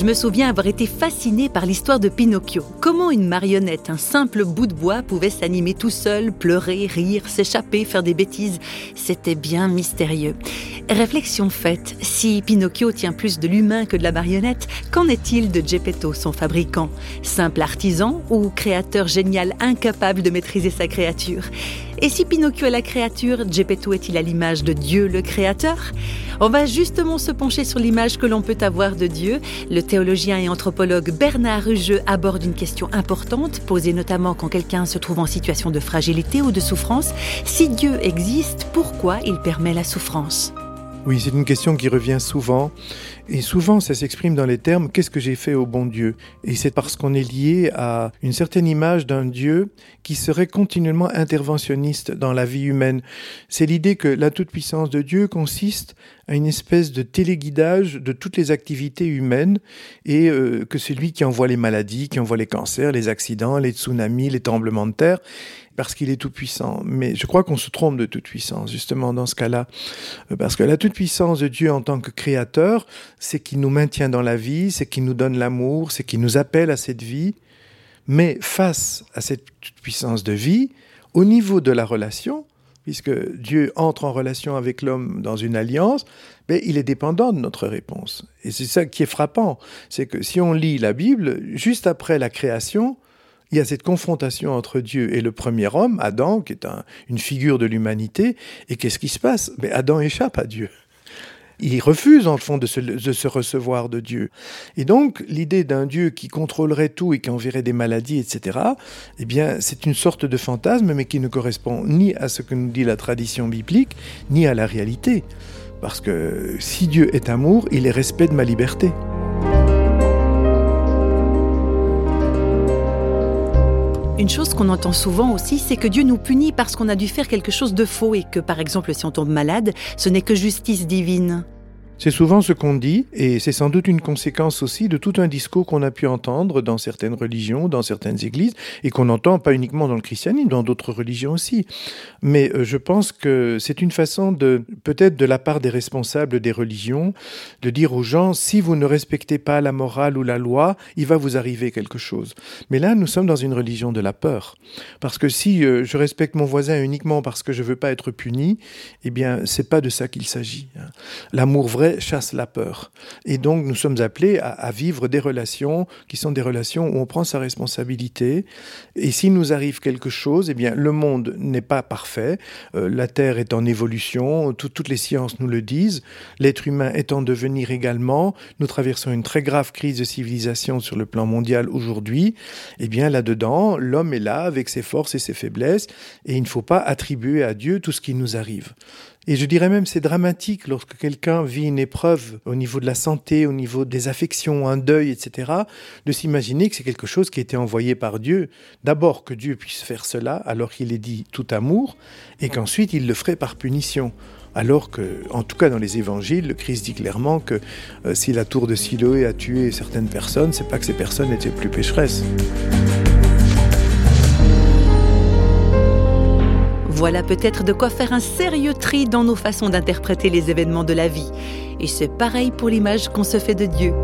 Je me souviens avoir été fascinée par l'histoire de Pinocchio. Comment une marionnette, un simple bout de bois, pouvait s'animer tout seul, pleurer, rire, s'échapper, faire des bêtises? C'était bien mystérieux. Réflexion faite, si Pinocchio tient plus de l'humain que de la marionnette, qu'en est-il de Geppetto, son fabricant? Simple artisan ou créateur génial incapable de maîtriser sa créature? Et si Pinocchio est la créature, Geppetto est-il à l'image de Dieu le créateur? On va justement se pencher sur l'image que l'on peut avoir de Dieu. Le théologien et anthropologue Bernard Rugeux aborde une question importante, posée notamment quand quelqu'un se trouve en situation de fragilité ou de souffrance. Si Dieu existe, pourquoi il permet la souffrance? Oui, c'est une question qui revient souvent. Et souvent, ça s'exprime dans les termes qu'est-ce que j'ai fait au bon Dieu? Et c'est parce qu'on est lié à une certaine image d'un Dieu qui serait continuellement interventionniste dans la vie humaine. C'est l'idée que la toute-puissance de Dieu consiste à une espèce de téléguidage de toutes les activités humaines et euh, que c'est lui qui envoie les maladies, qui envoie les cancers, les accidents, les tsunamis, les tremblements de terre parce qu'il est tout-puissant. Mais je crois qu'on se trompe de toute-puissance, justement, dans ce cas-là. Euh, parce que la toute-puissance de Dieu en tant que créateur, c'est qu'il nous maintient dans la vie, c'est qu'il nous donne l'amour, c'est qu'il nous appelle à cette vie. Mais face à cette toute-puissance de vie, au niveau de la relation, puisque Dieu entre en relation avec l'homme dans une alliance, mais il est dépendant de notre réponse. Et c'est ça qui est frappant, c'est que si on lit la Bible, juste après la création, il y a cette confrontation entre Dieu et le premier homme, Adam, qui est une figure de l'humanité. Et qu'est-ce qui se passe? Mais Adam échappe à Dieu. Il refuse, en fond, de se, de se recevoir de Dieu. Et donc, l'idée d'un Dieu qui contrôlerait tout et qui enverrait des maladies, etc., eh bien, c'est une sorte de fantasme, mais qui ne correspond ni à ce que nous dit la tradition biblique, ni à la réalité. Parce que si Dieu est amour, il est respect de ma liberté. Une chose qu'on entend souvent aussi, c'est que Dieu nous punit parce qu'on a dû faire quelque chose de faux et que, par exemple, si on tombe malade, ce n'est que justice divine. C'est souvent ce qu'on dit, et c'est sans doute une conséquence aussi de tout un discours qu'on a pu entendre dans certaines religions, dans certaines églises, et qu'on entend pas uniquement dans le christianisme, dans d'autres religions aussi. Mais euh, je pense que c'est une façon de, peut-être de la part des responsables des religions, de dire aux gens, si vous ne respectez pas la morale ou la loi, il va vous arriver quelque chose. Mais là, nous sommes dans une religion de la peur. Parce que si euh, je respecte mon voisin uniquement parce que je veux pas être puni, eh bien, c'est pas de ça qu'il s'agit. Hein. L'amour vrai chasse la peur. Et donc nous sommes appelés à, vivre des relations qui sont des relations où on prend sa responsabilité. Et s'il nous arrive quelque chose, eh bien le monde n'est pas parfait. Euh, la Terre est en évolution, toutes les sciences nous le disent. L'être humain est en devenir également. Nous traversons une très grave crise de civilisation sur le plan mondial aujourd'hui. Eh bien là-dedans, l'homme est là avec ses forces et ses faiblesses, et il ne faut pas attribuer à Dieu tout ce qui nous arrive. Et je dirais même c'est dramatique lorsque quelqu'un vit une épreuve au niveau de la santé, au niveau des affections, un deuil, etc., de s'imaginer que c'est quelque chose qui a été envoyé par Dieu. D'abord que Dieu puisse faire cela alors qu'il est dit tout amour, et qu'ensuite il le ferait par punition. Alors que, en tout cas dans les évangiles, le Christ dit clairement que euh, si la tour de Siloé a tué certaines personnes, c'est pas que ces personnes étaient plus pécheresses. Voilà peut-être de quoi faire un sérieux tri dans nos façons d'interpréter les événements de la vie. Et c'est pareil pour l'image qu'on se fait de Dieu.